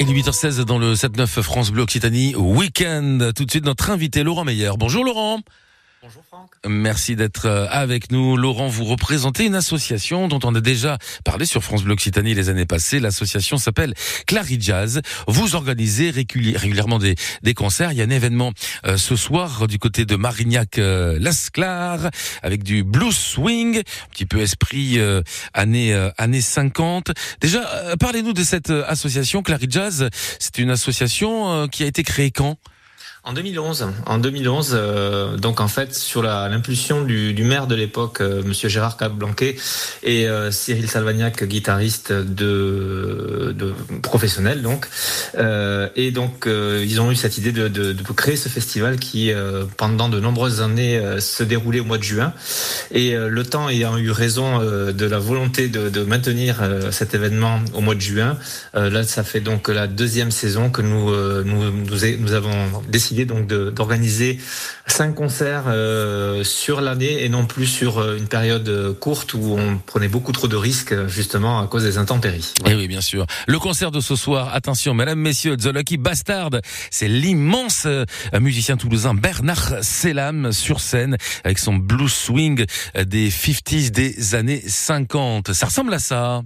Et 8h16 dans le 7-9 France Bleu Occitanie Week-end. Tout de suite notre invité Laurent Meyer. Bonjour Laurent. Bonjour Franck. Merci d'être euh, avec nous. Laurent, vous représentez une association dont on a déjà parlé sur France Bleu Occitanie les années passées. L'association s'appelle Clary Jazz. Vous organisez régulièrement des, concerts. Il y a un événement euh, ce soir du côté de Marignac-Lasclar euh, avec du blues swing, un petit peu esprit euh, années, années 50. Déjà, parlez-nous de cette association Clary Jazz. C'est une association qui a été créée quand? En 2011, en 2011, euh, donc en fait sur l'impulsion du, maire de l'époque, euh, Monsieur Gérard Capblanquet et euh, Cyril Salvagnac, guitariste professionnel donc, euh, et donc ils ont eu cette idée de, créer ce festival qui pendant de nombreuses années se déroulait au mois de juin. Et le temps ayant eu raison de la volonté de, maintenir cet événement au mois de juin, là ça fait donc la deuxième saison que nous avons décidé donc d'organiser cinq concerts euh, sur l'année et non plus sur euh, une période euh, courte où on prenait beaucoup trop de risques justement à cause des intempéries. Et eh oui, bien sûr. Le concert de ce soir, attention, mesdames, messieurs, The Lucky Bastard, c'est l'immense musicien toulousain Bernard Selam sur scène avec son blues swing des 50s des années 50. Ça ressemble à ça.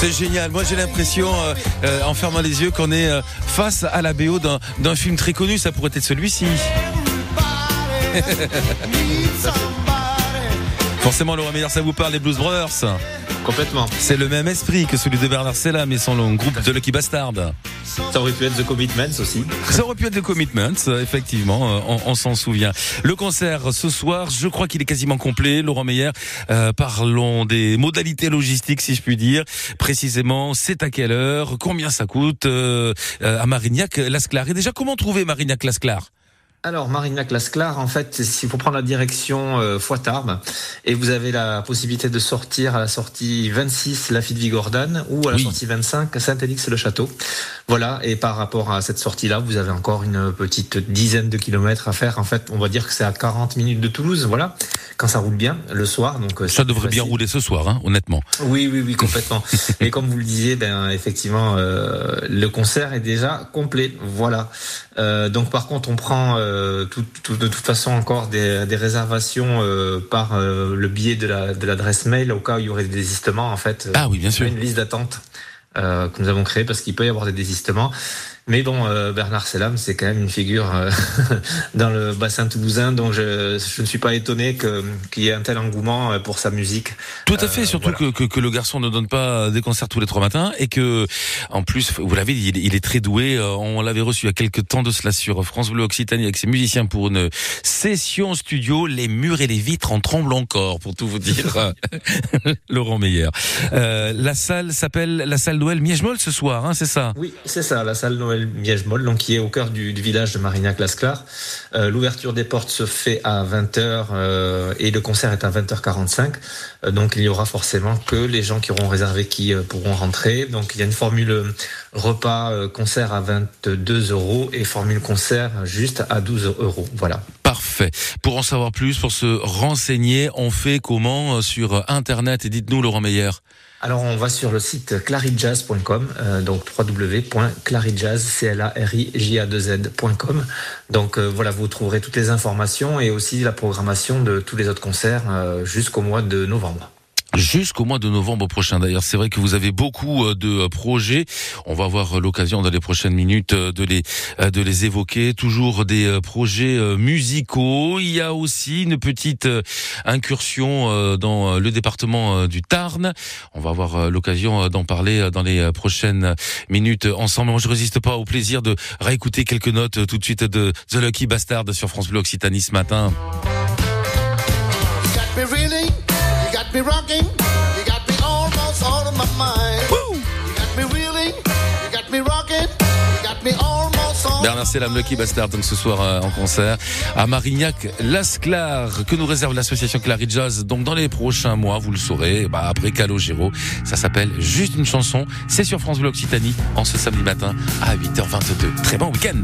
C'est génial. Moi, j'ai l'impression, euh, euh, en fermant les yeux, qu'on est euh, face à la BO d'un film très connu. Ça pourrait être celui-ci. Forcément, Laurent Meilleur, ça vous parle, les Blues Brothers Complètement. C'est le même esprit que celui de Bernard Sella, mais son long groupe de Lucky Bastard. Ça aurait pu être The Commitments aussi. Ça aurait pu être The Commitments, effectivement, euh, on, s'en souvient. Le concert ce soir, je crois qu'il est quasiment complet. Laurent Meyer, euh, parlons des modalités logistiques, si je puis dire. Précisément, c'est à quelle heure Combien ça coûte euh, à Marignac-Lasclar Et déjà, comment trouver Marignac-Lasclar? Alors, Marignac-Lasclar, en fait, s'il faut prendre la direction euh, Foitarbes, et vous avez la possibilité de sortir à la sortie 26 Lafitte Vigordane ou à la sortie 25 Saint-Élix-le-Château. Voilà, et par rapport à cette sortie-là, vous avez encore une petite dizaine de kilomètres à faire. En fait, on va dire que c'est à 40 minutes de Toulouse, voilà, quand ça roule bien le soir. Donc euh, ça devrait bien rouler ce soir, hein, honnêtement. Oui, oui, oui, complètement. et comme vous le disiez, ben effectivement, euh, le concert est déjà complet. Voilà. Euh, donc par contre, on prend euh, tout, tout, de toute façon encore des, des réservations euh, par euh, le biais de l'adresse la, de mail au cas où il y aurait des désistements en fait. Ah oui, bien sûr. Une liste d'attente que nous avons créée parce qu'il peut y avoir des désistements. Mais bon, euh, Bernard Selam, c'est quand même une figure euh, dans le bassin toulousain, donc je, je ne suis pas étonné qu'il y ait un tel engouement euh, pour sa musique. Tout à fait, surtout que, que, que, le garçon ne donne pas des concerts tous les trois matins et que, en plus, vous l'avez dit, il, est très doué. On l'avait reçu il y a quelques temps de cela sur France Bleu Occitanie avec ses musiciens pour une session studio. Les murs et les vitres en tremblent encore, pour tout vous dire. Laurent Meyer. la salle s'appelle la salle Noël Miège-Moll ce soir, hein, c'est ça? Oui, c'est ça, la salle Noël Miège-Moll, donc qui est au cœur du, village de Marignac-Lasclar. Euh, L'ouverture des portes se fait à 20h euh, et le concert est à 20h45. Euh, donc il y aura forcément que les gens qui auront réservé qui pourront rentrer. Donc il y a une formule repas concert à 22 euros et formule concert juste à 12 euros. Voilà. Parfait. Pour en savoir plus, pour se renseigner, on fait comment sur Internet? Et dites-nous, Laurent Meyer. Alors on va sur le site clarijazz.com, euh, donc www.clarijazz.com. Donc euh, voilà, vous trouverez toutes les informations et aussi la programmation de tous les autres concerts euh, jusqu'au mois de novembre jusqu'au mois de novembre prochain. D'ailleurs, c'est vrai que vous avez beaucoup euh, de euh, projets. On va avoir euh, l'occasion dans les prochaines minutes de les de les évoquer. Toujours des projets musicaux. Il y a aussi une petite incursion dans le département du Tarn. On va avoir l'occasion d'en parler dans les prochaines minutes ensemble. Moi, je résiste pas au plaisir de réécouter quelques notes tout de suite de The Lucky Bastard sur France Bleu Occitanie ce matin. Got me rocking. You got me almost out of my mind. Woo! You got me reeling. You got me rocking. You got me almost. Bernard Selam, Lucky Bastard, donc ce soir euh, en concert à Marignac, Lasclar, que nous réserve l'association Clary Jazz. Donc dans les prochains mois, vous le saurez, bah, après Calogero, ça s'appelle Juste une chanson. C'est sur France Bleu Occitanie en ce samedi matin à 8h22. Très bon week-end.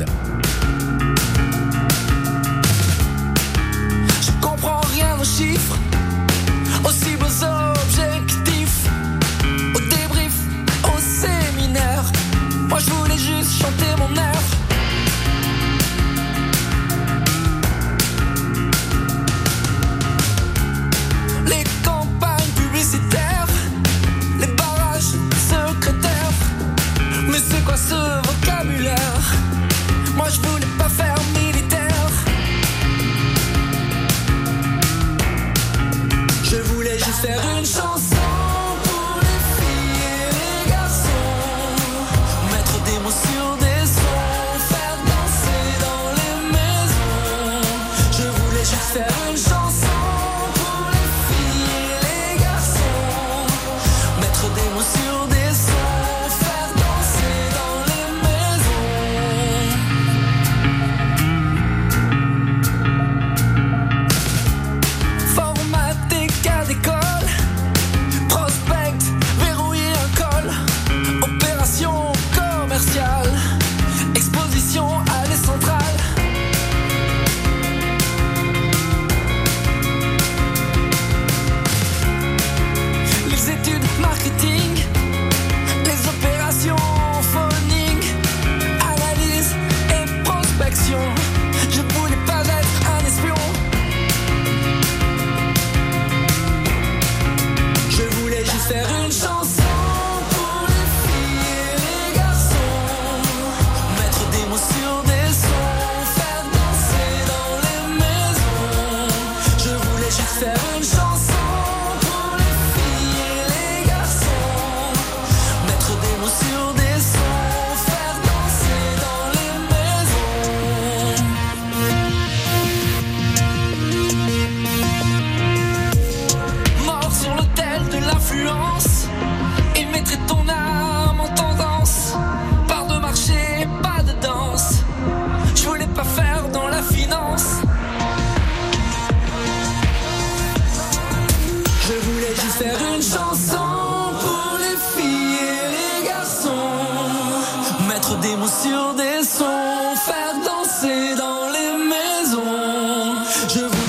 Je voulais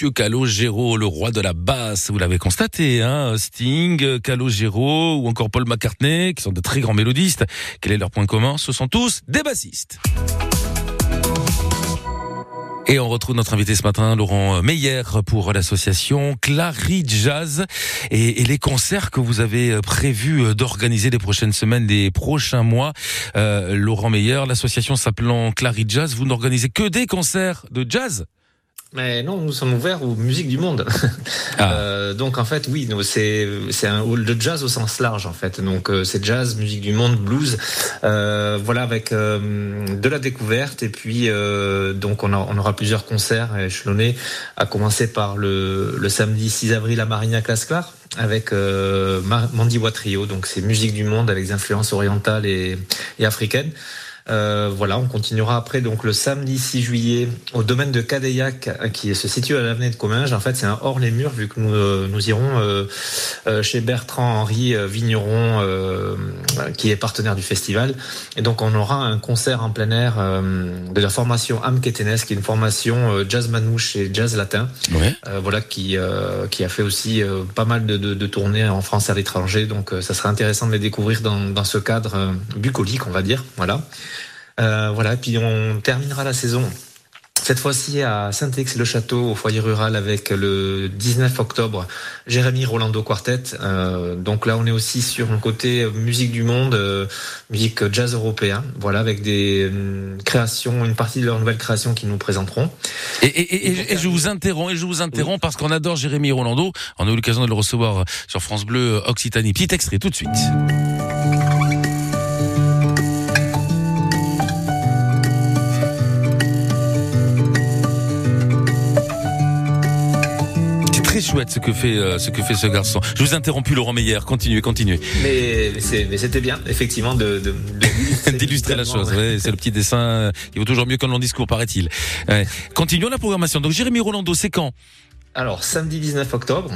Monsieur Calogero, le roi de la basse, vous l'avez constaté, hein Sting, Calogero ou encore Paul McCartney, qui sont de très grands mélodistes. Quel est leur point commun? Ce sont tous des bassistes. Et on retrouve notre invité ce matin, Laurent Meyer, pour l'association Clary Jazz et, les concerts que vous avez prévus d'organiser les prochaines semaines, les prochains mois. Euh, Laurent Meyer, l'association s'appelant Clary Jazz, vous n'organisez que des concerts de jazz? Mais non, nous sommes ouverts aux musiques du monde. Ah. Euh, donc en fait, oui, c'est c'est un hall de jazz au sens large en fait. Donc euh, c'est jazz, musique du monde, blues, euh, voilà avec euh, de la découverte et puis euh, donc on, a- on aura plusieurs concerts échelonnés, à commencer par le, le samedi 6 avril à Marignac Lasclar avec euh, Mandy Watrio. Donc c'est musique du monde avec des influences orientales et, et africaines. Euh, voilà, on continuera après donc le samedi 6 juillet au domaine de Cadeillac euh, qui se situe à l'avenue de Comminges. En fait, c'est un hors les murs vu que nous, euh, nous irons euh, chez Bertrand Henri Vigneron euh, qui est partenaire du festival. Et donc on aura un concert en plein air euh, de la formation Amketenes qui est une formation jazz manouche et jazz latin. Ouais. Euh, voilà qui euh, qui a fait aussi euh, pas mal de, de, de tournées en France et à l'étranger donc euh, ça sera intéressant de les découvrir dans, dans ce cadre bucolique on va dire voilà euh, voilà puis on terminera la saison Cette fois-ci à Saint-Ex-le-Château, au foyer rural, avec le 19 octobre, Jérémy Rolando Quartet. Euh, donc là, on est aussi sur un côté musique du monde, euh, musique jazz européen. Voilà, avec des euh, créations, une partie de leurs nouvelles créations qu'ils nous présenteront. Et, et, et, et, je vous interromps, et je vous interromps parce qu'on adore Jérémy Rolando. On a eu l'occasion de le recevoir sur France Bleu Occitanie. Petit extrait tout de suite. Très chouette ce que fait euh, ce que fait ce garçon. Je vous ai interrompu Laurent Meyer. Continuez, continuez. Mais, mais c'était bien, effectivement, de, d'illustrer la chose. Ouais, c'est le petit dessin qui vaut toujours mieux qu'un long discours, paraît-il. Ouais. Continuons la programmation. Donc Jérémy Rolando, c'est quand? Alors samedi 19 octobre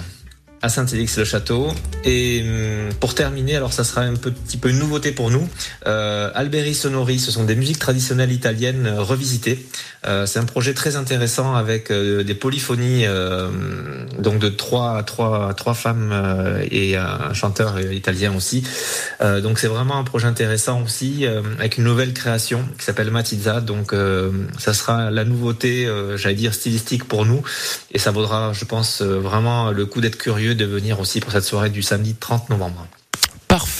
à Saint-Élix-le-Château. Et hum, pour terminer, alors ça sera un petit peu une nouveauté pour nous. Euh, Alberi Sonori, ce sont des musiques traditionnelles italiennes euh, revisitées. Euh, c'est un projet très intéressant avec des polyphonies, donc de trois, trois, trois femmes et un chanteur italien aussi. donc c'est vraiment un projet intéressant aussi avec une nouvelle création qui s'appelle Matizza. Donc ça sera la nouveauté, j'allais dire stylistique pour nous, et ça vaudra, je pense, vraiment le coup d'être curieux de venir aussi pour cette soirée du samedi 30 novembre. Parfait.